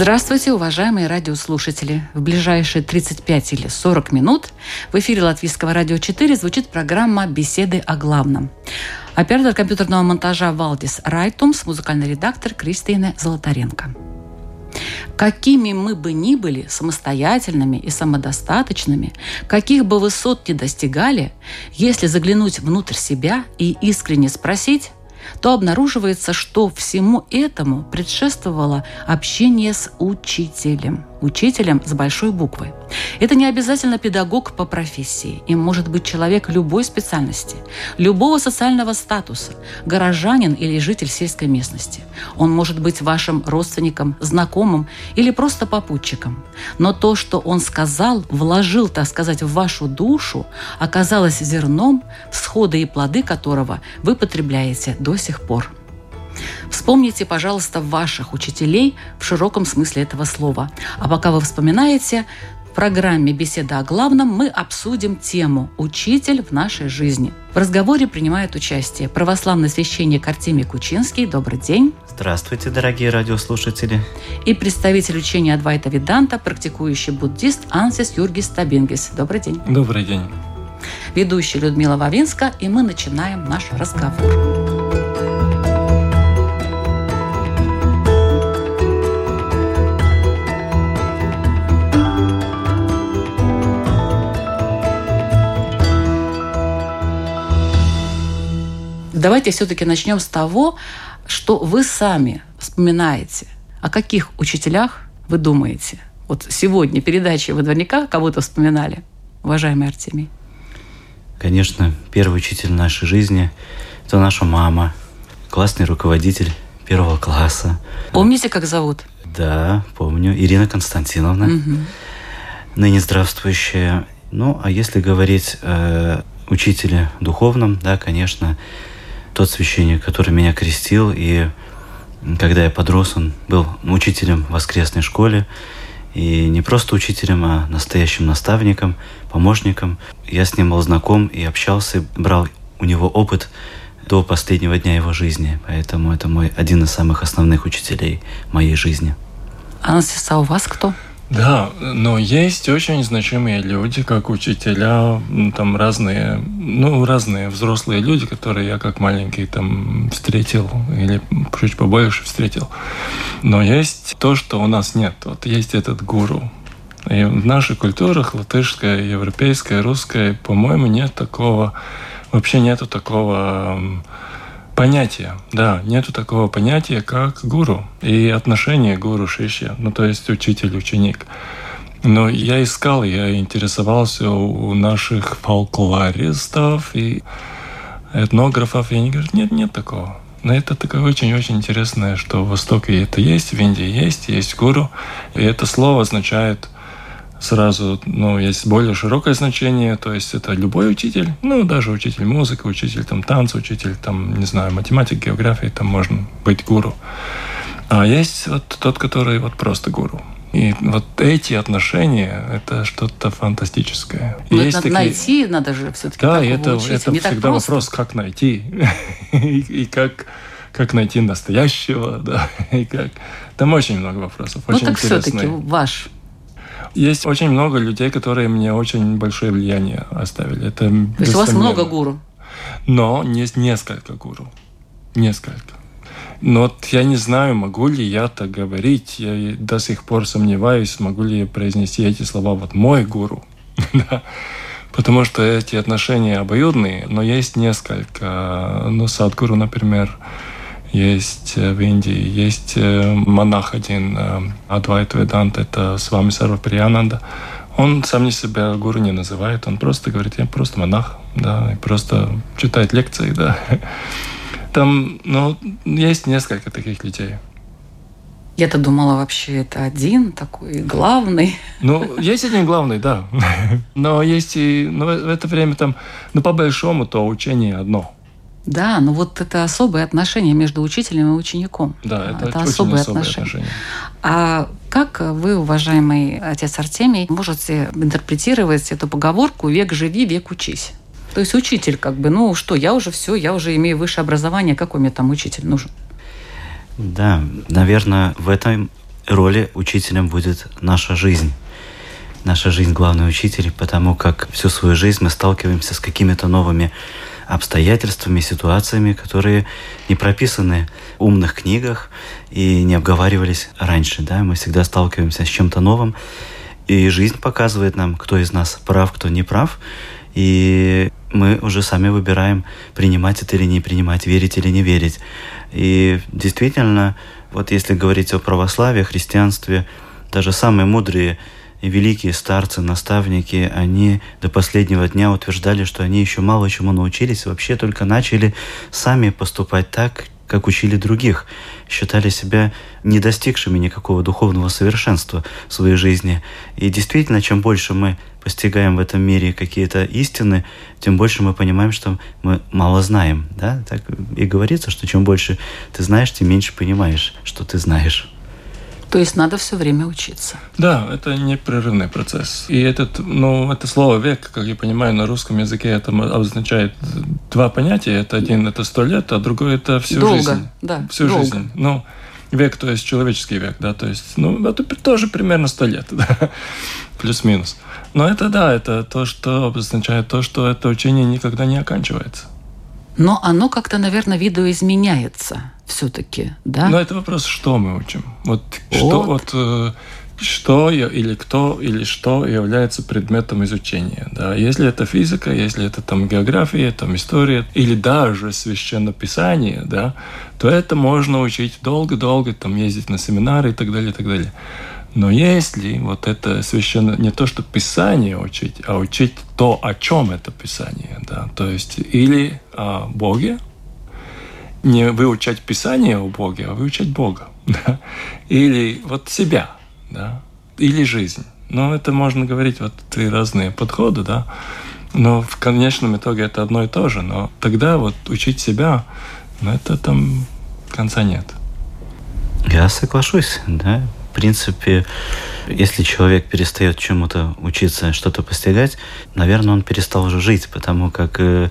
Здравствуйте, уважаемые радиослушатели! В ближайшие 35 или 40 минут в эфире Латвийского радио 4 звучит программа «Беседы о главном». Оператор компьютерного монтажа Валдис Райтумс, музыкальный редактор Кристина Золотаренко. Какими мы бы ни были самостоятельными и самодостаточными, каких бы высот ни достигали, если заглянуть внутрь себя и искренне спросить, то обнаруживается, что всему этому предшествовало общение с учителем. Учителем с большой буквы. Это не обязательно педагог по профессии. Им может быть человек любой специальности, любого социального статуса, горожанин или житель сельской местности. Он может быть вашим родственником, знакомым или просто попутчиком. Но то, что он сказал, вложил, так сказать, в вашу душу, оказалось зерном, всходы и плоды которого вы потребляете до сих пор. Вспомните, пожалуйста, ваших учителей в широком смысле этого слова. А пока вы вспоминаете, в программе «Беседа о главном» мы обсудим тему «Учитель в нашей жизни». В разговоре принимает участие православный священник Артемий Кучинский. Добрый день. Здравствуйте, дорогие радиослушатели. И представитель учения Адвайта Виданта, практикующий буддист Ансис Юргис Табингис. Добрый день. Добрый день. Ведущая Людмила Вавинска, и мы начинаем наш разговор. Давайте все-таки начнем с того, что вы сами вспоминаете. О каких учителях вы думаете? Вот сегодня передачи вы наверняка кого-то вспоминали, уважаемый Артемий. Конечно, первый учитель нашей жизни – это наша мама, классный руководитель первого класса. Помните, как зовут? Да, помню. Ирина Константиновна, угу. ныне здравствующая. Ну, а если говорить о учителе духовном, да, конечно, тот священник, который меня крестил, и когда я подрос, он был учителем в воскресной школе, и не просто учителем, а настоящим наставником, помощником. Я с ним был знаком и общался, брал у него опыт до последнего дня его жизни. Поэтому это мой один из самых основных учителей моей жизни. Анастасия, а у вас кто? Да, но есть очень значимые люди, как учителя, там разные, ну, разные взрослые люди, которые я как маленький там встретил или чуть побольше встретил. Но есть то, что у нас нет. Вот есть этот гуру. И в наших культурах, латышская, европейская, русская, по-моему, нет такого, вообще нету такого понятия, да, нету такого понятия, как гуру и отношение гуру-шишья, ну, то есть учитель-ученик. Но я искал, я интересовался у наших фолклористов и этнографов, и они говорят, нет, нет такого. Но это такое очень-очень интересное, что в Востоке это есть, в Индии есть, есть гуру. И это слово означает сразу, ну, есть более широкое значение, то есть это любой учитель, ну, даже учитель музыки, учитель там танца, учитель там, не знаю, математики, географии, там можно быть гуру. А есть вот тот, который вот просто гуру. И вот эти отношения – это что-то фантастическое. Но есть это такие... найти надо же все-таки. Да, это, это Не всегда вопрос, как найти. и, и как, как найти настоящего, да, и как... Там очень много вопросов, ну, очень так все-таки ваш есть очень много людей, которые мне очень большое влияние оставили. Это То есть у вас много гуру? Но есть несколько гуру. Несколько. Но вот я не знаю, могу ли я так говорить. Я до сих пор сомневаюсь, могу ли я произнести эти слова «вот мой гуру». Потому что эти отношения обоюдные, но есть несколько. Ну, Садгуру, например, есть э, в Индии, есть э, монах один, э, Адвайт Ведант, это с вами Сарва Приянанда. Он сам не себя гуру не называет, он просто говорит, я просто монах, да, и просто читает лекции, да. Там, ну, есть несколько таких людей. Я-то думала, вообще это один такой главный. Ну, есть один главный, да. Но есть и но в это время там, ну, по большому, то учение одно. Да, но вот это особое отношение между учителем и учеником. Да, это, это очень особое, особое отношение. отношение. А как вы, уважаемый отец Артемий, можете интерпретировать эту поговорку «век живи, век учись»? То есть учитель как бы, ну что, я уже все, я уже имею высшее образование, какой мне там учитель нужен? Да, наверное, в этой роли учителем будет наша жизнь. Наша жизнь главный учитель, потому как всю свою жизнь мы сталкиваемся с какими-то новыми обстоятельствами, ситуациями, которые не прописаны в умных книгах и не обговаривались раньше. Да? Мы всегда сталкиваемся с чем-то новым, и жизнь показывает нам, кто из нас прав, кто не прав. И мы уже сами выбираем, принимать это или не принимать, верить или не верить. И действительно, вот если говорить о православии, христианстве, даже самые мудрые великие старцы, наставники, они до последнего дня утверждали, что они еще мало чему научились, вообще только начали сами поступать так, как учили других, считали себя не достигшими никакого духовного совершенства в своей жизни. И действительно, чем больше мы постигаем в этом мире какие-то истины, тем больше мы понимаем, что мы мало знаем. Да? Так и говорится, что чем больше ты знаешь, тем меньше понимаешь, что ты знаешь. То есть надо все время учиться. Да, это непрерывный процесс. И этот, ну, это слово «век», как я понимаю, на русском языке это означает два понятия. Это один – это сто лет, а другой – это всю долго, жизнь. Да, всю долго. жизнь. Ну, век, то есть человеческий век, да, то есть, ну, это тоже примерно сто лет, да, плюс-минус. Но это, да, это то, что обозначает то, что это учение никогда не оканчивается. Но оно как-то, наверное, видоизменяется все-таки, да? Но это вопрос, что мы учим. Вот, вот. что вот э, что или кто или что является предметом изучения. Да? Если это физика, если это там география, там история или даже священнописание, да, то это можно учить долго-долго, там ездить на семинары и так далее, и так далее. Но если вот это священно не то, что Писание учить, а учить то, о чем это Писание, да, то есть или о Боге, не выучать Писание о Боге, а выучать Бога, да, или вот себя, да, или жизнь. Но это можно говорить вот три разные подходы, да, но в конечном итоге это одно и то же. Но тогда вот учить себя, ну это там конца нет. Я соглашусь, да принципе, если человек перестает чему-то учиться, что-то постигать, наверное, он перестал уже жить, потому как э,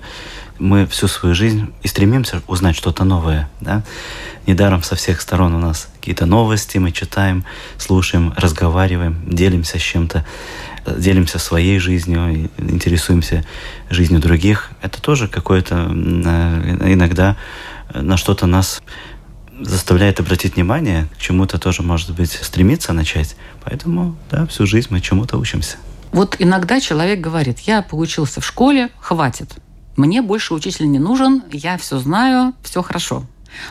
мы всю свою жизнь и стремимся узнать что-то новое. Да? Недаром со всех сторон у нас какие-то новости, мы читаем, слушаем, разговариваем, делимся с чем-то, э, делимся своей жизнью, интересуемся жизнью других. Это тоже какое-то э, иногда на что-то нас заставляет обратить внимание, к чему-то тоже, может быть, стремиться начать. Поэтому, да, всю жизнь мы чему-то учимся. Вот иногда человек говорит, я поучился в школе, хватит. Мне больше учитель не нужен, я все знаю, все хорошо.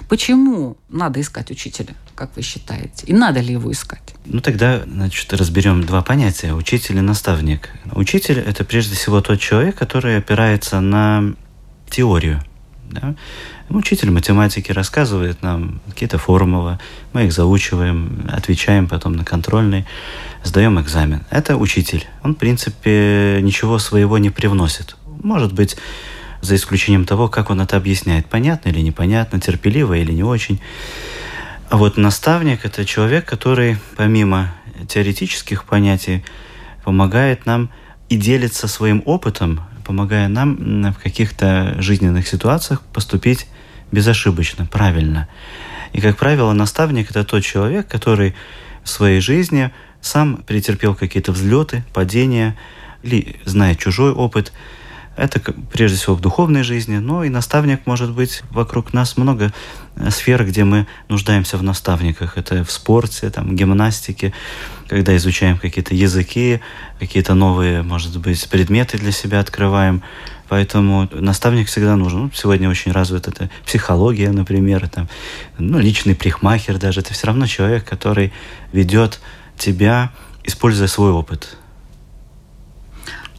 Почему надо искать учителя, как вы считаете? И надо ли его искать? Ну, тогда, значит, разберем два понятия. Учитель и наставник. Учитель – это прежде всего тот человек, который опирается на теорию. Да? Учитель математики рассказывает нам какие-то формулы, мы их заучиваем, отвечаем потом на контрольный, сдаем экзамен. Это учитель. Он, в принципе, ничего своего не привносит. Может быть, за исключением того, как он это объясняет. Понятно или непонятно, терпеливо или не очень. А вот наставник – это человек, который помимо теоретических понятий помогает нам и делится своим опытом, помогая нам в каких-то жизненных ситуациях поступить безошибочно, правильно. И, как правило, наставник – это тот человек, который в своей жизни сам претерпел какие-то взлеты, падения, или знает чужой опыт. Это прежде всего в духовной жизни, но и наставник может быть вокруг нас много э, сфер, где мы нуждаемся в наставниках. Это в спорте, там, гимнастике, когда изучаем какие-то языки, какие-то новые, может быть, предметы для себя открываем. Поэтому наставник всегда нужен. Ну, сегодня очень развита эта психология, например, там, ну, личный прихмахер даже. Это все равно человек, который ведет тебя, используя свой опыт.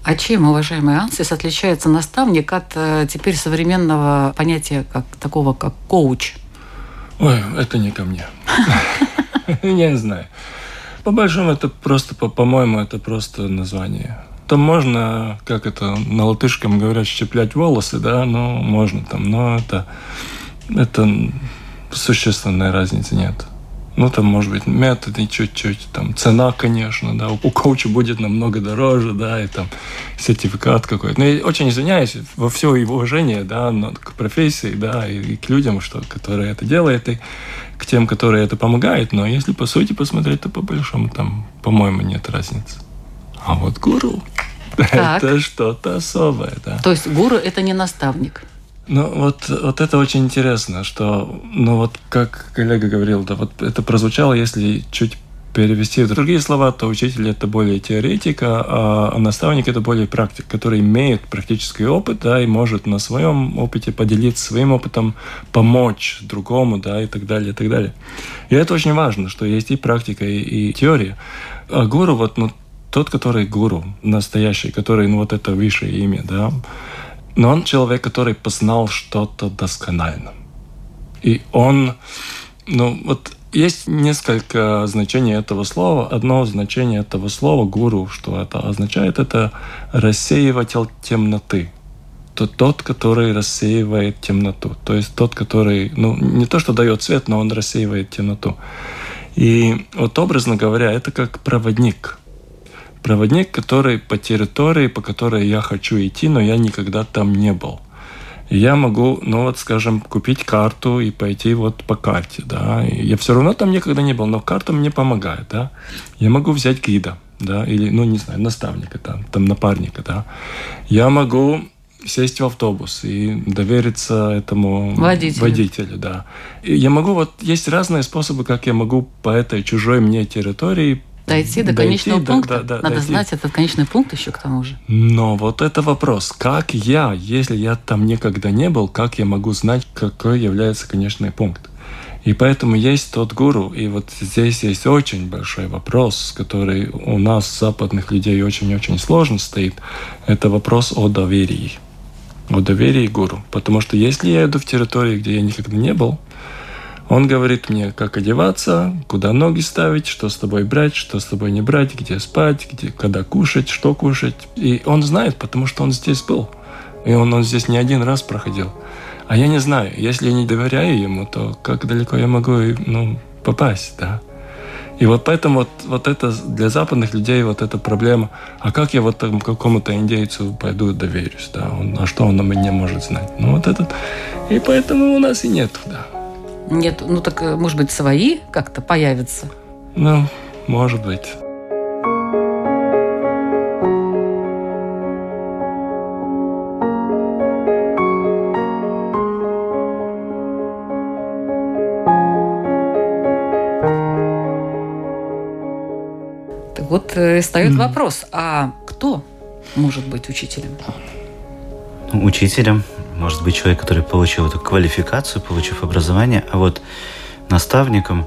А чем, уважаемый Ансис, отличается наставник от э, теперь современного понятия как такого, как коуч? Ой, это не ко мне. Не знаю. По большому это просто, по-моему, это просто название. Там можно, как это на латышском говорят, щеплять волосы, да, ну, можно там, но это, это существенной разницы нет. Ну, там, может быть, методы чуть-чуть, там, цена, конечно, да, у коуча будет намного дороже, да, и там сертификат какой-то. Но я очень извиняюсь, во все его уважение, да, к профессии, да, и, и к людям, что, которые это делают, и к тем, которые это помогают, но если по сути посмотреть, то по большому там, по-моему, нет разницы. А вот гуру так. это что-то особое, да. То есть гуру это не наставник. Ну, вот, вот это очень интересно, что, ну, вот как коллега говорил, да, вот это прозвучало, если чуть перевести в другие слова, то учитель это более теоретика, а наставник это более практик, который имеет практический опыт, да, и может на своем опыте поделиться своим опытом, помочь другому, да, и так далее, и так далее. И это очень важно, что есть и практика, и, и теория. А гуру, вот, ну, тот, который гуру, настоящий, который, ну, вот это высшее имя, да, но он человек, который познал что-то досконально. И он, ну вот есть несколько значений этого слова. Одно значение этого слова «гуру», что это означает, это рассеиватель темноты. То тот, который рассеивает темноту. То есть тот, который, ну, не то, что дает свет, но он рассеивает темноту. И вот образно говоря, это как проводник – проводник, который по территории, по которой я хочу идти, но я никогда там не был. И я могу, ну вот, скажем, купить карту и пойти вот по карте, да. И я все равно там никогда не был, но карта мне помогает, да. Я могу взять гида, да, или, ну, не знаю, наставника, там, там напарника, да. Я могу сесть в автобус и довериться этому водителю, водителю да. И я могу, вот есть разные способы, как я могу по этой чужой мне территории Дойти до дойти, конечного пункта. Да, да, Надо дойти. знать этот конечный пункт еще к тому же. Но вот это вопрос. Как я, если я там никогда не был, как я могу знать, какой является конечный пункт? И поэтому есть тот гуру, и вот здесь есть очень большой вопрос, который у нас, западных людей, очень-очень сложно стоит. Это вопрос о доверии. О доверии гуру. Потому что если я иду в территории, где я никогда не был, он говорит мне, как одеваться, куда ноги ставить, что с тобой брать, что с тобой не брать, где спать, где, когда кушать, что кушать. И он знает, потому что он здесь был. И он, он здесь не один раз проходил. А я не знаю, если я не доверяю ему, то как далеко я могу ну, попасть, да? И вот поэтому вот, вот это для западных людей вот эта проблема. А как я вот там какому-то индейцу пойду доверюсь, да? Он, а что он о мне может знать? Ну вот этот. И поэтому у нас и нет, да. Нет, ну так, э, может быть, свои как-то появятся? Ну, может быть. Так вот, э, встает mm. вопрос, а кто может быть учителем? Учителем может быть человек, который получил эту квалификацию, получив образование, а вот наставником,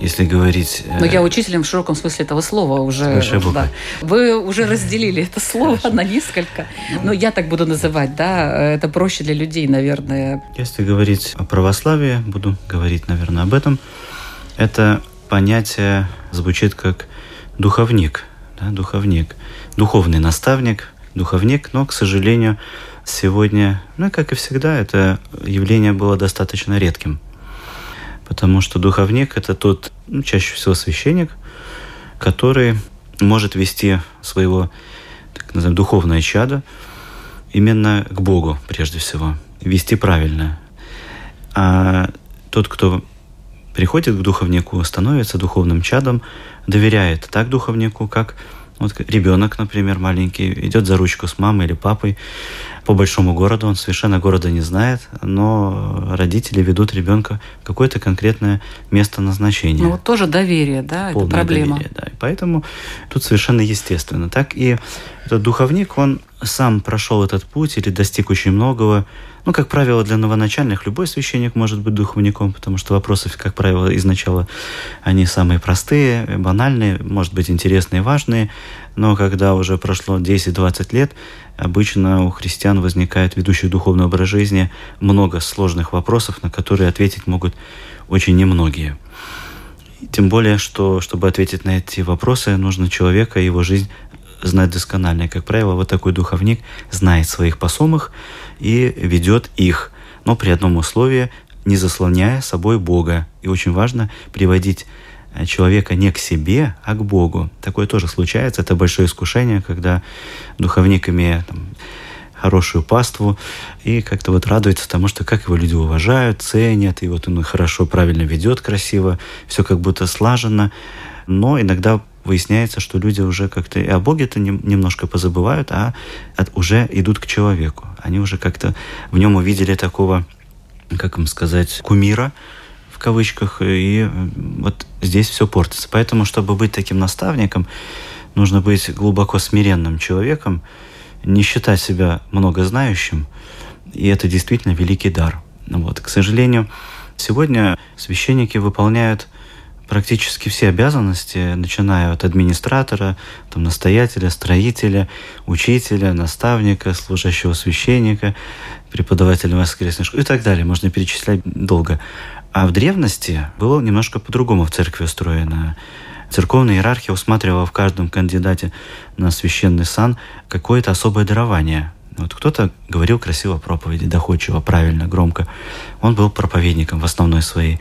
если говорить... Но я э, учителем в широком смысле этого слова уже... Да. Вы уже разделили это слово Хорошо. на несколько. Но я так буду называть, да, это проще для людей, наверное. Если говорить о православии, буду говорить, наверное, об этом. Это понятие звучит как духовник, да, духовник, духовный наставник, духовник, но, к сожалению, сегодня, ну, как и всегда, это явление было достаточно редким. Потому что духовник – это тот, ну, чаще всего священник, который может вести своего, так называемого, духовное чадо именно к Богу, прежде всего. Вести правильно. А тот, кто приходит к духовнику, становится духовным чадом, доверяет так духовнику, как вот ребенок, например, маленький, идет за ручку с мамой или папой по большому городу, он совершенно города не знает, но родители ведут ребенка в какое-то конкретное место назначения. Ну вот тоже доверие, да, Полное это проблема. Доверие, да. И поэтому тут совершенно естественно. Так и этот духовник, он сам прошел этот путь или достиг очень многого, ну, как правило, для новоначальных любой священник может быть духовником, потому что вопросы, как правило, изначала они самые простые, банальные, может быть, интересные, важные, но когда уже прошло 10-20 лет, обычно у христиан возникает ведущих духовный образ жизни много сложных вопросов, на которые ответить могут очень немногие. Тем более, что чтобы ответить на эти вопросы, нужно человека и его жизнь знать досконально. Как правило, вот такой духовник знает своих посомых и ведет их, но при одном условии, не заслоняя собой Бога. И очень важно приводить человека не к себе, а к Богу. Такое тоже случается. Это большое искушение, когда духовник, имея там, хорошую паству и как-то вот радуется тому, что как его люди уважают, ценят, и вот он хорошо, правильно ведет, красиво, все как будто слажено. Но иногда выясняется, что люди уже как-то и о Боге-то немножко позабывают, а уже идут к человеку. Они уже как-то в нем увидели такого, как им сказать, кумира, кавычках, и вот здесь все портится. Поэтому, чтобы быть таким наставником, нужно быть глубоко смиренным человеком, не считать себя многознающим, и это действительно великий дар. Вот. К сожалению, сегодня священники выполняют практически все обязанности, начиная от администратора, там, настоятеля, строителя, учителя, наставника, служащего священника, преподавателя воскресной школы и так далее. Можно перечислять долго. А в древности было немножко по-другому в церкви устроено. Церковная иерархия усматривала в каждом кандидате на священный сан какое-то особое дарование. Вот кто-то говорил красиво проповеди, доходчиво, правильно, громко. Он был проповедником в основной своей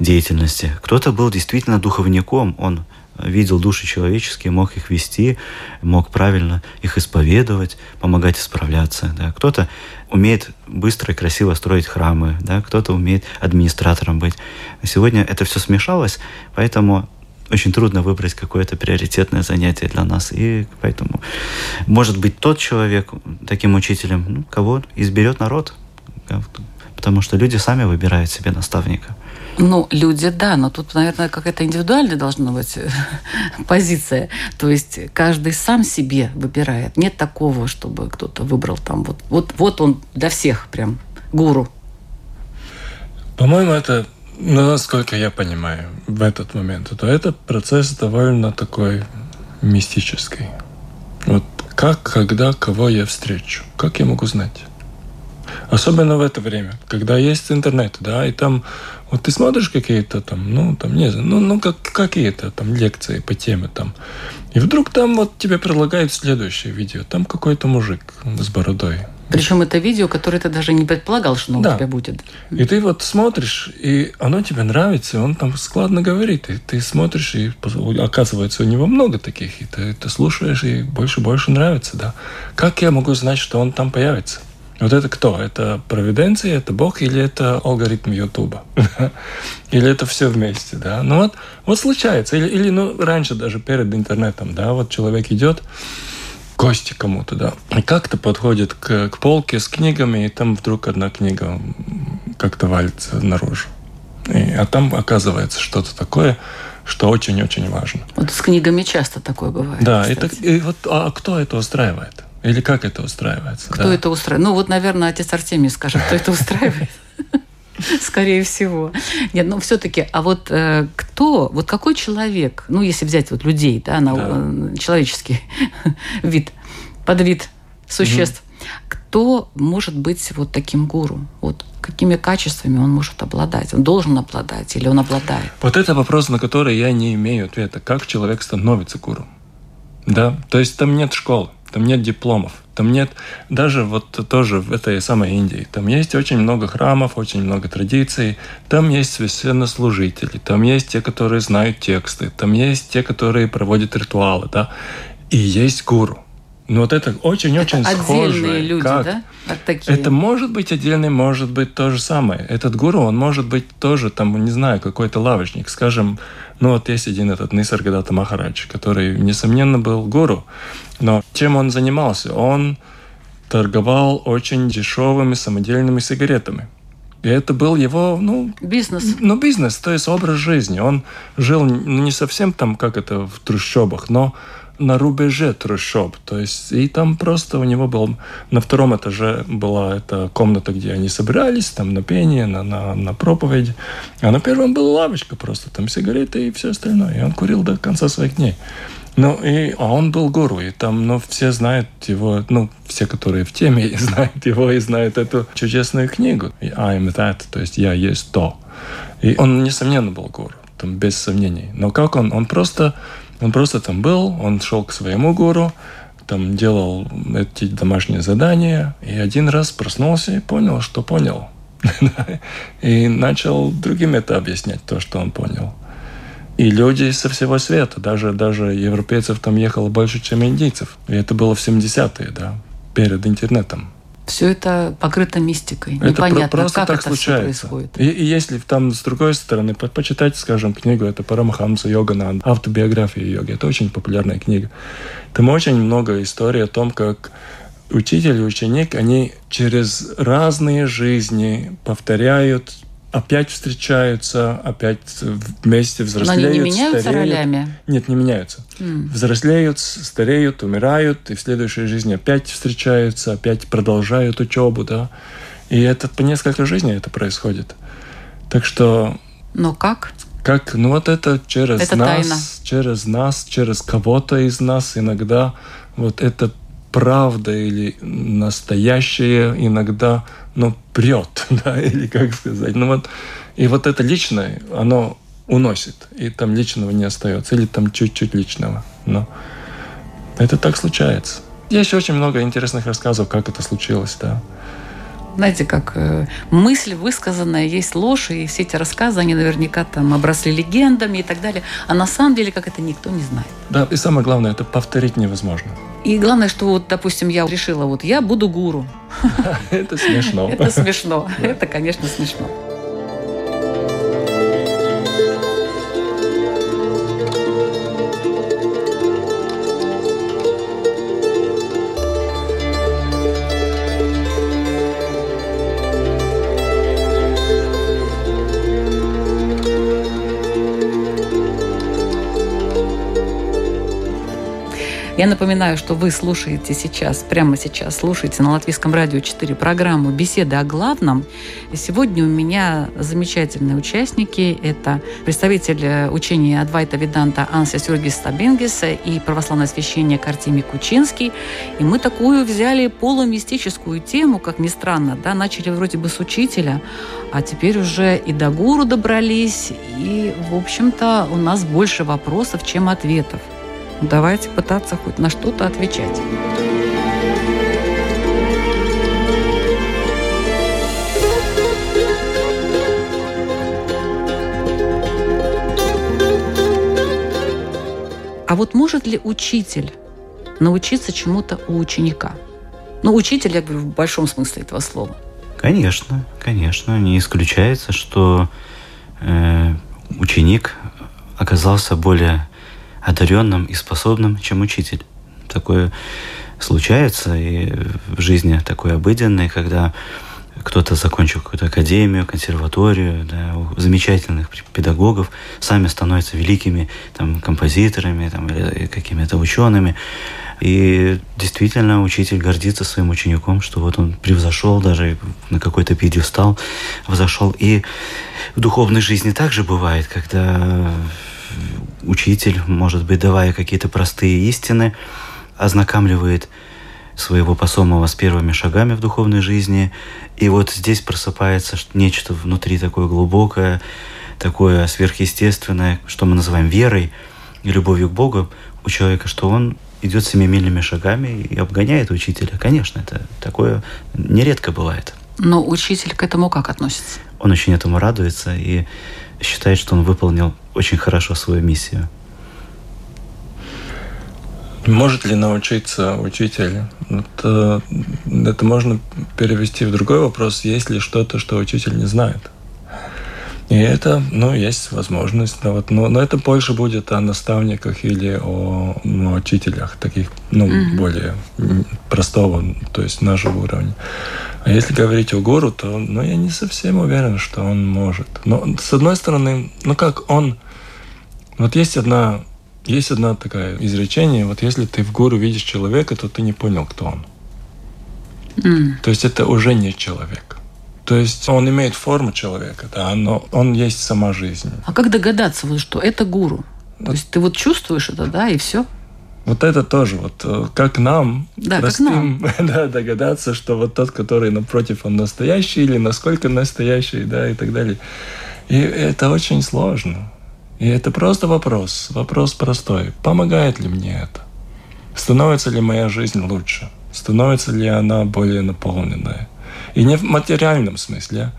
деятельности. Кто-то был действительно духовником, он видел души человеческие, мог их вести, мог правильно их исповедовать, помогать исправляться. Да. Кто-то умеет быстро и красиво строить храмы, да. кто-то умеет администратором быть. Сегодня это все смешалось, поэтому очень трудно выбрать какое-то приоритетное занятие для нас. И поэтому может быть тот человек таким учителем, ну, кого изберет народ. Потому что люди сами выбирают себе наставника. Ну, люди, да, но тут, наверное, какая-то индивидуальная должна быть позиция. То есть каждый сам себе выбирает. Нет такого, чтобы кто-то выбрал там вот, вот, вот он для всех прям гуру. По-моему, это ну, насколько я понимаю, в этот момент, то этот процесс довольно такой мистический. Вот как, когда, кого я встречу, как я могу знать? Особенно в это время, когда есть интернет, да, и там вот ты смотришь какие-то там, ну, там, не знаю, ну, ну как, какие-то там лекции по теме там, и вдруг там вот тебе предлагают следующее видео, там какой-то мужик с бородой, причем это видео, которое ты даже не предполагал, что оно да. у тебя будет. И ты вот смотришь, и оно тебе нравится, он там складно говорит. И ты смотришь, и оказывается, у него много таких. И ты, ты слушаешь, и больше-больше нравится, да. Как я могу знать, что он там появится? Вот это кто? Это провиденция, это Бог или это алгоритм Ютуба? или это все вместе, да? Ну вот, вот случается. Или, или ну, раньше даже перед интернетом, да, вот человек идет, гости кому-то, да. И как-то подходит к, к полке с книгами, и там вдруг одна книга как-то валится наружу. И, а там оказывается что-то такое, что очень-очень важно. Вот с книгами часто такое бывает. Да, и, так, и вот, а кто это устраивает? Или как это устраивается? Кто да? это устраивает? Ну вот, наверное, отец Артемий скажет, кто это устраивает. Скорее всего. Нет, ну все-таки, а вот э, кто, вот какой человек, ну если взять вот людей, да, на да. Э, человеческий вид, подвид существ, угу. кто может быть вот таким гуру? Вот какими качествами он может обладать? Он должен обладать или он обладает? Вот это вопрос, на который я не имею ответа. Как человек становится гуру? Да, то есть там нет школы, там нет дипломов, там нет, даже вот тоже в этой самой Индии, там есть очень много храмов, очень много традиций, там есть священнослужители, там есть те, которые знают тексты, там есть те, которые проводят ритуалы, да, и есть гуру. Ну вот это очень-очень схоже. Отдельные люди, как? да? Вот такие. Это может быть отдельный, может быть то же самое. Этот гуру, он может быть тоже, там, не знаю, какой-то лавочник. Скажем, ну вот есть один этот Нисаргадата Махарадж, который, несомненно, был гуру. Но чем он занимался? Он торговал очень дешевыми самодельными сигаретами. И это был его, ну... Бизнес. Ну, бизнес, то есть образ жизни. Он жил ну, не совсем там, как это в трущобах, но на рубеже трущоб. То есть, и там просто у него был... На втором этаже была эта комната, где они собирались, там на пение, на, на, на проповедь. А на первом была лавочка просто, там сигареты и все остальное. И он курил до конца своих дней. Ну, и, а он был гуру, и там, ну, все знают его, ну, все, которые в теме, знают его и знают эту чудесную книгу. I am that, то есть я есть то. И он, несомненно, был гуру. там без сомнений. Но как он? Он просто, он просто там был, он шел к своему гуру, там делал эти домашние задания, и один раз проснулся и понял, что понял. И начал другим это объяснять, то, что он понял. И люди со всего света, даже, даже европейцев там ехало больше, чем индийцев. И это было в 70-е, да, перед интернетом. Все это покрыто мистикой. Это Непонятно, просто как так это случается. происходит. И, и если там с другой стороны по почитать, скажем, книгу, это Парамахамса Йогана, автобиография йоги, это очень популярная книга. Там очень много историй о том, как учитель и ученик, они через разные жизни повторяют опять встречаются, опять вместе взрослеют, Но они не меняются стареют. ролями? Нет, не меняются. Mm. Взрослеют, стареют, умирают, и в следующей жизни опять встречаются, опять продолжают учебу, да. И это по несколько жизней это происходит. Так что... Но как? Как? Ну вот это через это нас, тайна. через нас, через кого-то из нас иногда вот это правда или настоящее иногда, ну, прет, да, или как сказать. Ну вот, и вот это личное, оно уносит, и там личного не остается, или там чуть-чуть личного. Но это так случается. Есть очень много интересных рассказов, как это случилось, да знаете, как э, мысль высказанная, есть ложь, и все эти рассказы, они наверняка там обросли легендами и так далее. А на самом деле, как это никто не знает. Да, и самое главное, это повторить невозможно. И главное, что вот, допустим, я решила, вот я буду гуру. Это смешно. Это смешно. Это, конечно, смешно. Я напоминаю, что вы слушаете сейчас, прямо сейчас слушаете на Латвийском радио 4 программу «Беседы о главном». И сегодня у меня замечательные участники. Это представитель учения Адвайта Виданта Ансис Юргис Стабингис и православный священник Артемий Кучинский. И мы такую взяли полумистическую тему, как ни странно, да, начали вроде бы с учителя, а теперь уже и до гуру добрались, и, в общем-то, у нас больше вопросов, чем ответов. Давайте пытаться хоть на что-то отвечать. А вот может ли учитель научиться чему-то у ученика? Ну, учитель, я говорю, в большом смысле этого слова. Конечно, конечно. Не исключается, что э, ученик оказался более одаренным и способным, чем учитель. Такое случается и в жизни такой обыденной, когда кто-то закончил какую-то академию, консерваторию, да, замечательных педагогов, сами становятся великими там, композиторами там, или какими-то учеными. И действительно учитель гордится своим учеником, что вот он превзошел даже на какой-то пьедестал, взошел. И в духовной жизни также бывает, когда учитель, может быть, давая какие-то простые истины, ознакомливает своего посомого с первыми шагами в духовной жизни. И вот здесь просыпается нечто внутри такое глубокое, такое сверхъестественное, что мы называем верой и любовью к Богу у человека, что он идет семимильными шагами и обгоняет учителя. Конечно, это такое нередко бывает. Но учитель к этому как относится? Он очень этому радуется и считает, что он выполнил очень хорошо свою миссию. Может ли научиться учитель? Это, это можно перевести в другой вопрос. Есть ли что-то, что учитель не знает? И это, ну, есть возможность. Да, вот, но, но это больше будет о наставниках или о ну, учителях, таких, ну, mm-hmm. более простого, то есть нашего уровня. А если говорить о гуру, то, ну, я не совсем уверен, что он может. Но, с одной стороны, ну, как он... Вот есть одна, есть одна такая изречение, вот если ты в гуру видишь человека, то ты не понял, кто он. Mm. То есть это уже не человек. То есть он имеет форму человека, да, но он есть сама жизнь. А как догадаться, что это гуру? То есть ты вот чувствуешь это, да, и все? Вот это тоже, вот э, как нам, да, простым, как нам. да, догадаться, что вот тот, который напротив, он настоящий или насколько настоящий, да, и так далее. И это очень сложно. И это просто вопрос, вопрос простой. Помогает ли мне это? Становится ли моя жизнь лучше? Становится ли она более наполненная? И не в материальном смысле,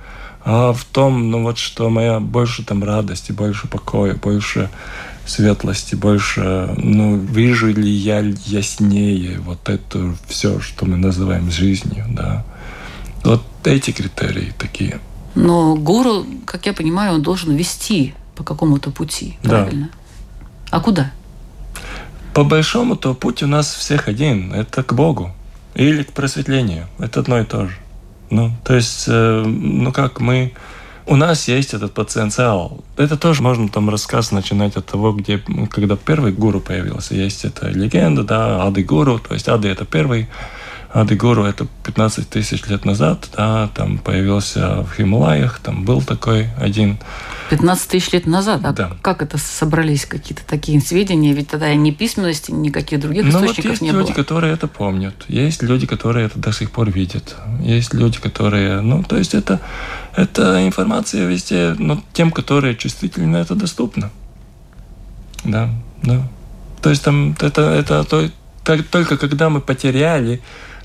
а в том, ну вот что моя больше там радости, больше покоя, больше светлости, больше, ну, вижу ли я яснее вот это все, что мы называем жизнью, да. Вот эти критерии такие. Но гуру, как я понимаю, он должен вести по какому-то пути, правильно? Да. А куда? По большому-то путь у нас всех один. Это к Богу или к просветлению. Это одно и то же. Ну, то есть, э, ну как мы... У нас есть этот потенциал. Это тоже можно там рассказ начинать от того, где, когда первый гуру появился. Есть эта легенда, да, Ады Гуру. То есть Ады это первый Адыгору это 15 тысяч лет назад, да, там появился в Хималаях, там был такой один. 15 тысяч лет назад? А да. как это собрались какие-то такие сведения? Ведь тогда ни письменности, никаких других ну, источников вот есть не люди, было. которые это помнят. Есть люди, которые это до сих пор видят. Есть люди, которые... Ну, то есть это, это информация везде, но тем, которые чувствительно это доступно. Да, да. То есть там это, это то, только когда мы потеряли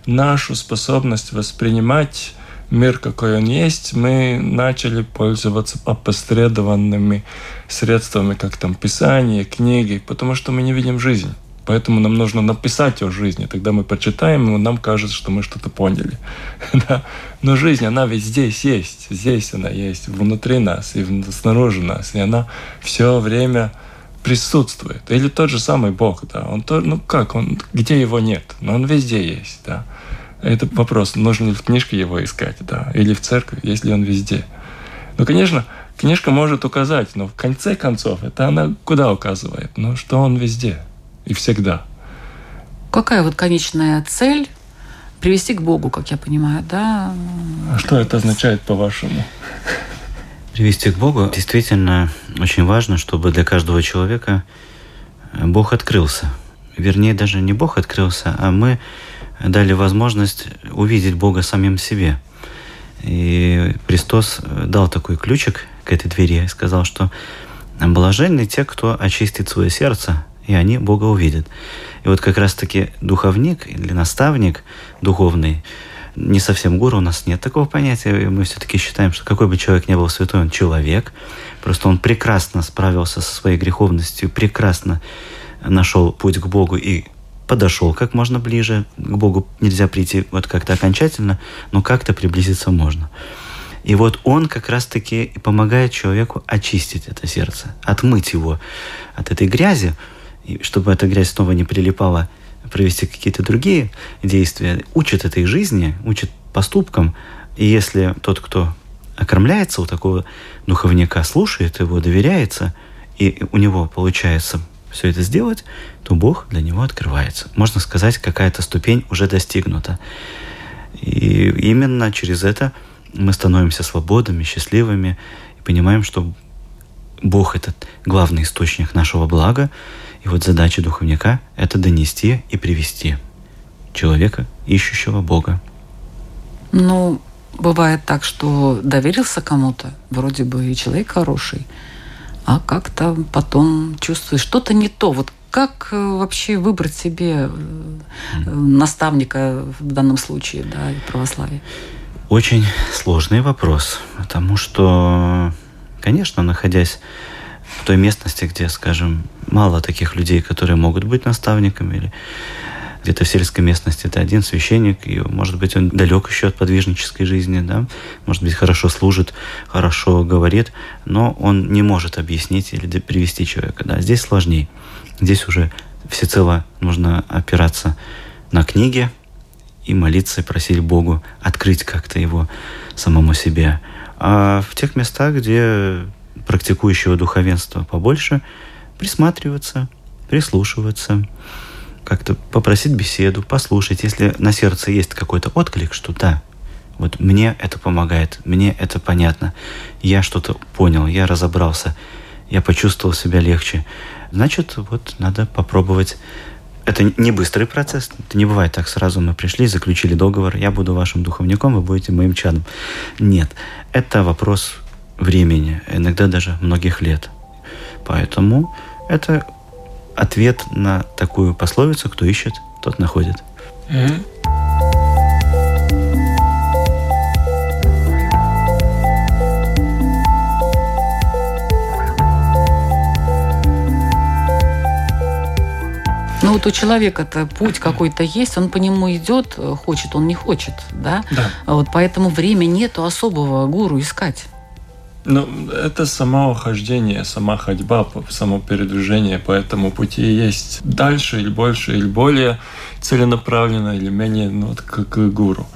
нашу способность воспринимать мир, какой он есть, мы начали пользоваться опосредованными средствами, как там писание, книги, потому что мы не видим жизнь. Поэтому нам нужно написать о жизни. Тогда мы почитаем, и нам кажется, что мы что-то поняли. Но жизнь, она ведь здесь есть. Здесь она есть, внутри нас и снаружи нас. И она все время присутствует. Или тот же самый Бог, да. Он то, ну как, он, где его нет? Но он везде есть, да. Это вопрос, нужно ли в книжке его искать, да, или в церкви, если он везде. Ну, конечно, книжка может указать, но в конце концов, это она куда указывает? Ну, что он везде и всегда. Какая вот конечная цель привести к Богу, как я понимаю, да? А что это означает по-вашему? Привести к Богу действительно очень важно, чтобы для каждого человека Бог открылся. Вернее, даже не Бог открылся, а мы дали возможность увидеть Бога самим себе. И Христос дал такой ключик к этой двери и сказал, что блаженны те, кто очистит свое сердце, и они Бога увидят. И вот как раз-таки духовник или наставник духовный, не совсем гуру, у нас нет такого понятия, мы все-таки считаем, что какой бы человек ни был святой, он человек, просто он прекрасно справился со своей греховностью, прекрасно нашел путь к Богу и подошел как можно ближе. К Богу нельзя прийти вот как-то окончательно, но как-то приблизиться можно. И вот он как раз-таки помогает человеку очистить это сердце, отмыть его от этой грязи, и чтобы эта грязь снова не прилипала, провести какие-то другие действия, учит этой жизни, учит поступкам. И если тот, кто окормляется у такого духовника, слушает его, доверяется, и у него получается все это сделать, то Бог для него открывается. Можно сказать, какая-то ступень уже достигнута. И именно через это мы становимся свободными, счастливыми и понимаем, что Бог – это главный источник нашего блага. И вот задача духовника – это донести и привести человека, ищущего Бога. Ну, бывает так, что доверился кому-то, вроде бы и человек хороший, а как-то потом чувствуешь что-то не то. Вот как э, вообще выбрать себе э, наставника в данном случае, да, православия? Очень сложный вопрос, потому что, конечно, находясь в той местности, где, скажем, мало таких людей, которые могут быть наставниками, или где-то в сельской местности это один священник, и, может быть, он далек еще от подвижнической жизни, да, может быть, хорошо служит, хорошо говорит, но он не может объяснить или привести человека, да, здесь сложнее. Здесь уже всецело нужно опираться на книги и молиться, и просить Богу открыть как-то его самому себе. А в тех местах, где практикующего духовенства побольше, присматриваться, прислушиваться, как-то попросить беседу, послушать. Если на сердце есть какой-то отклик, что да, вот мне это помогает, мне это понятно, я что-то понял, я разобрался, я почувствовал себя легче, значит, вот надо попробовать это не быстрый процесс. Это не бывает так сразу мы пришли, заключили договор, я буду вашим духовником, вы будете моим чадом. Нет, это вопрос времени, иногда даже многих лет. Поэтому это ответ на такую пословицу «кто ищет, тот находит». Мгм. Ну вот у человека-то путь какой-то есть, он по нему идет, э, хочет он не хочет, да? Да. Вот поэтому времени нету особого гуру искать. Ну, это само хождение, сама ходьба, само передвижение по этому пути есть дальше или больше, или более целенаправленно, или менее, ну, вот как и гуру.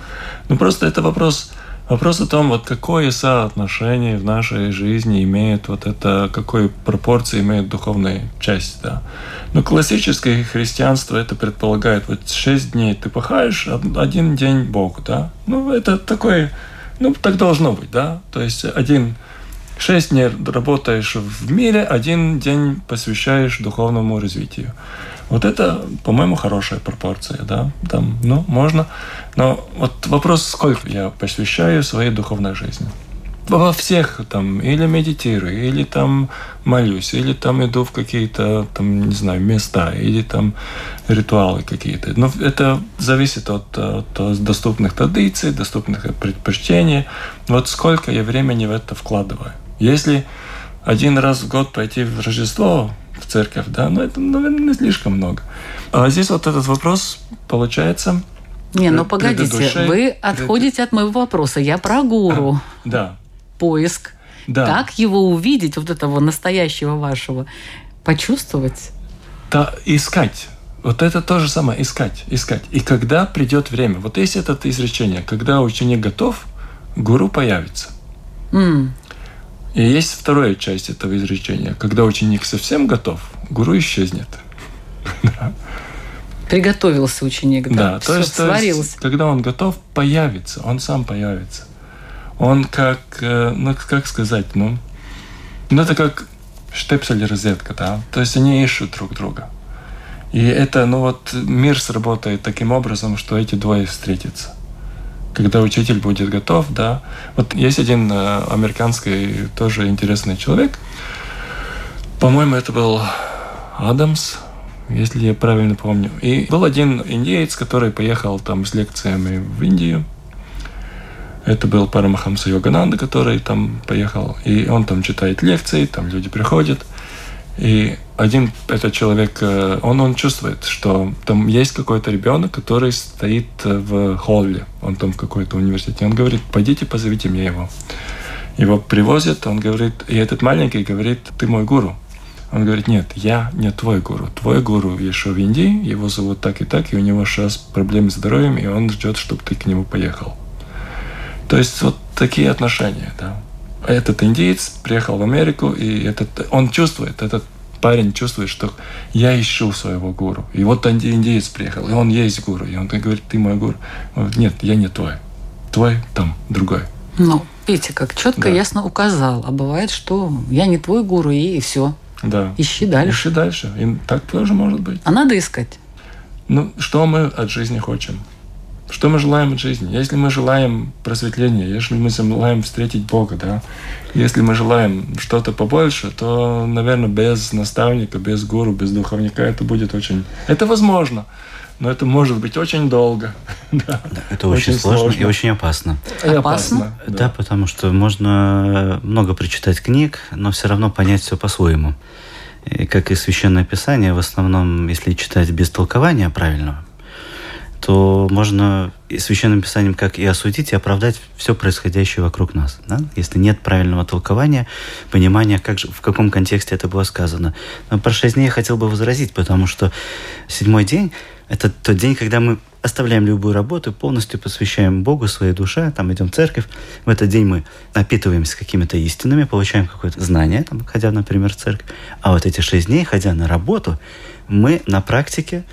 Ну, просто это вопрос, вопрос о том, вот какое соотношение в нашей жизни имеет вот это, какой пропорции имеет духовная часть, да. Ну, классическое христианство это предполагает, вот шесть дней ты пахаешь, од- один день Богу, да. Ну, это такое, ну, так должно быть, да. То есть один Шесть дней работаешь в мире, один день посвящаешь духовному развитию. Вот это, по-моему, хорошая пропорция, да. Там, ну, можно. Но вот вопрос, сколько я посвящаю своей духовной жизни. Во всех там или медитирую, или там молюсь, или там иду в какие-то там, не знаю, места, или там ритуалы какие-то. Но это зависит от, от доступных традиций, доступных предпочтений. Вот сколько я времени в это вкладываю. Если один раз в год пойти в Рождество в церковь, да, ну это, наверное, не слишком много. А здесь вот этот вопрос получается. Не, ну погодите, вы отходите от моего вопроса. Я про гуру. Да, Поиск. да. Как его увидеть, вот этого настоящего вашего? Почувствовать? Да, искать. Вот это то же самое, искать, искать. И когда придет время, вот есть это изречение, когда ученик готов, гуру появится. М, И есть вторая часть этого изречения, когда ученик совсем готов, гуру исчезнет. Приготовился ученик, да. Да, Всё, то есть, то есть, сварился. когда он готов, появится, он сам появится. Он как, э, ну как сказать, ну, ну это как штепсель и розетка, да, то есть они ищут друг друга. И это, ну вот мир сработает таким образом, что эти двое встретятся. Когда учитель будет готов, да. Вот есть один э, американский тоже интересный человек. По-моему, это был Адамс, если я правильно помню. И был один индеец, который поехал там с лекциями в Индию. Это был Парамахамса Йогананда, который там поехал. И он там читает лекции, там люди приходят. И один этот человек, э, он, он чувствует, что там есть какой-то ребенок, который стоит э, в холле, он там в какой-то университете. Он говорит, пойдите, позовите мне его. Его привозят, он говорит, и этот маленький говорит, ты мой гуру. Он говорит, нет, я не твой гуру. Твой гуру еще в Индии, его зовут так и так, и у него сейчас проблемы с здоровьем, и он ждет, чтобы ты к нему поехал. То есть вот такие отношения, да. А Этот индиец приехал в Америку, и этот, он чувствует, этот парень чувствует, что я ищу своего гуру. И вот инди- индиец приехал, и он есть гуру. И он говорит, ты мой гуру. Он говорит, нет, я не твой. Твой там, другой. Ну, видите, как четко, Да. ясно указал. А бывает, что я не твой гуру, и все. Да. Ищи дальше. Ищи дальше. И так тоже может быть. А надо искать. Ну, что мы от жизни хотим? Что мы желаем от жизни? Если мы желаем просветления, если мы желаем встретить Бога, да, если мы желаем что-то побольше, то, наверное, без наставника, без гуру, без духовника это будет очень... Это возможно, но это может быть очень долго. Да, Это очень, сложно, и очень опасно. И Опасно? Да. потому что можно много прочитать книг, но все равно понять все по-своему. И как и Священное Писание, в основном, если читать без толкования правильного, то можно и Священным Писанием как и осудить, и оправдать все происходящее вокруг нас. Да? Если нет правильного толкования, понимания, как же, в каком контексте это было сказано. Но про шесть дней я хотел бы возразить, потому что седьмой день – это тот день, когда мы оставляем любую работу, полностью посвящаем Богу, своей душе, там идем в церковь. В этот день мы напитываемся какими-то истинами, получаем какое-то знание, там, ходя, например, в церковь. А вот эти шесть дней, ходя на работу, мы на практике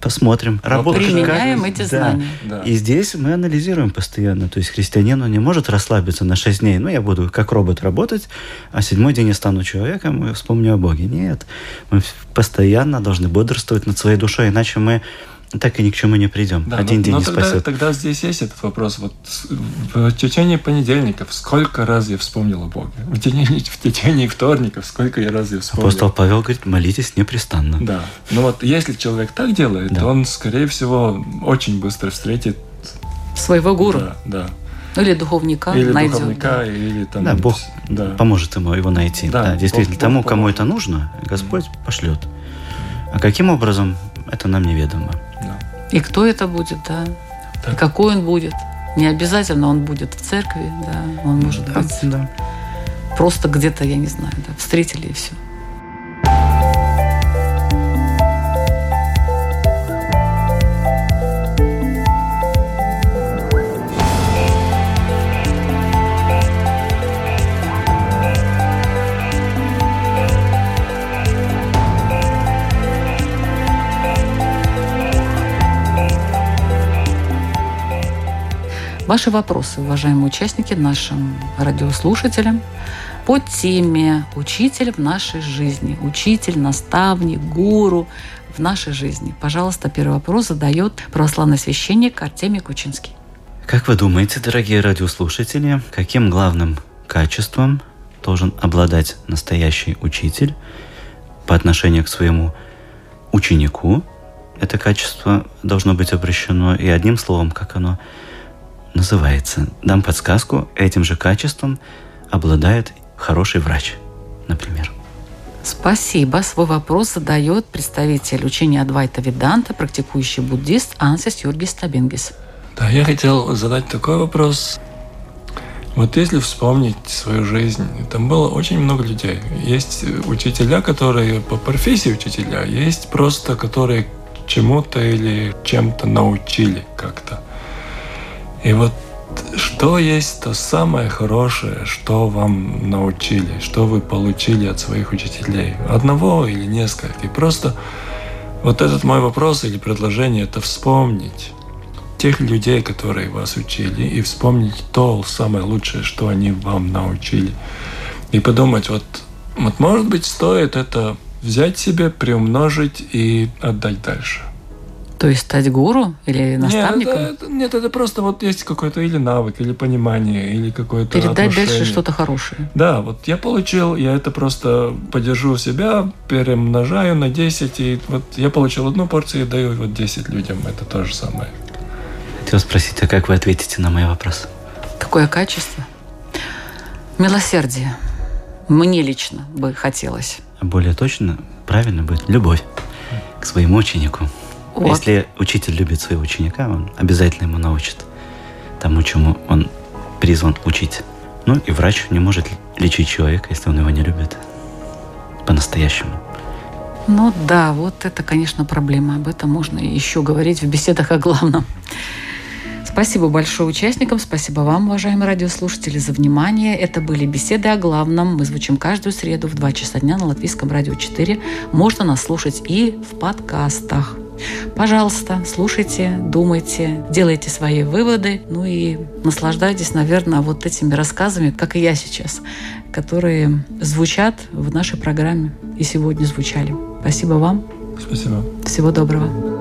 посмотрим, работает Применяем как- эти Да. знания. Да. И здесь мы анализируем постоянно. То есть христианин он не может расслабиться на 6 дней. Ну, я буду как робот работать, а седьмой день я стану человеком и вспомню о Боге. Нет. Мы постоянно должны бодрствовать над своей душой, иначе мы так и ни к чему не придем. Да, Один но, день но не тогда, спасет. тогда здесь есть этот вопрос. Вот в течение понедельников сколько раз я вспомнил о Боге? В течение, в течение вторников сколько я раз я вспомнил? Апостол Павел говорит, молитесь непрестанно. Да. Но вот если человек так делает, Да. он, скорее всего, очень быстро встретит... Своего гуру Да, да. или духовника Или найдет. духовника, да. или там... Да, Бог да. поможет ему его найти. Да, Да, действительно, Бог- тому, Бог кому поможет. это нужно, Господь пошлет. А каким образом, это нам неведомо. И кто это будет, да. Да. И какой он будет. Не обязательно он будет в церкви, да. Он может Да, быть да. просто где-то, я не знаю, да, встретили и все. Ваши вопросы, уважаемые участники, нашим радиослушателям по теме «Учитель в нашей жизни», «Учитель, наставник, гуру в нашей жизни». Пожалуйста, первый вопрос задает православный священник Артемий Кучинский. Как вы думаете, дорогие радиослушатели, каким главным качеством должен обладать настоящий учитель по отношению к своему ученику? Это качество должно быть обращено и одним словом, как оно называется. Дам подсказку, этим же качеством обладает хороший врач, например. Спасибо. Свой вопрос задает представитель учения Адвайта Веданта, практикующий буддист Ансис Юргис Табингис. Да, я хотел задать такой вопрос. Вот если вспомнить свою жизнь, там было очень много людей. Есть учителя, которые по профессии учителя, есть просто, которые чему-то или чем-то научили как-то. И вот что есть то самое хорошее, что вам научили, что вы получили от своих учителей? Одного или несколько? И просто вот этот мой вопрос или предложение – это вспомнить тех людей, которые вас учили, и вспомнить то самое лучшее, что они вам научили. И подумать, вот, вот может быть, стоит это взять себе, приумножить и отдать дальше. То есть стать гуру или наставником? Нет это, нет, это просто вот есть какой-то или навык, или понимание, или какое-то Передать дальше отношение. что-то хорошее. Да, вот я получил, я это просто подержу у себя, перемножаю на 10, и вот я получил одну порцию и даю вот 10 людям. Это то же самое. Хотел спросить, а как вы ответите на мой вопрос? Какое качество? Милосердие. Мне лично бы хотелось. А более точно, правильно будет любовь к своему ученику. Вот. Если учитель любит своего ученика, он обязательно ему научит тому, чему он призван учить. Ну и врач не может лечить человека, если он его не любит по-настоящему. Ну да, вот это, конечно, проблема. Об этом можно еще говорить в беседах о главном. Спасибо большое участникам, спасибо вам, уважаемые радиослушатели, за внимание. Это были беседы о главном. Мы звучим каждую среду в 2 часа дня на Латвийском радио 4. Можно нас слушать и в подкастах. Пожалуйста, слушайте, думайте, делайте свои выводы, ну и наслаждайтесь, наверное, вот этими рассказами, как и я сейчас, которые звучат в нашей программе и сегодня звучали. Спасибо вам. Спасибо. Всего доброго.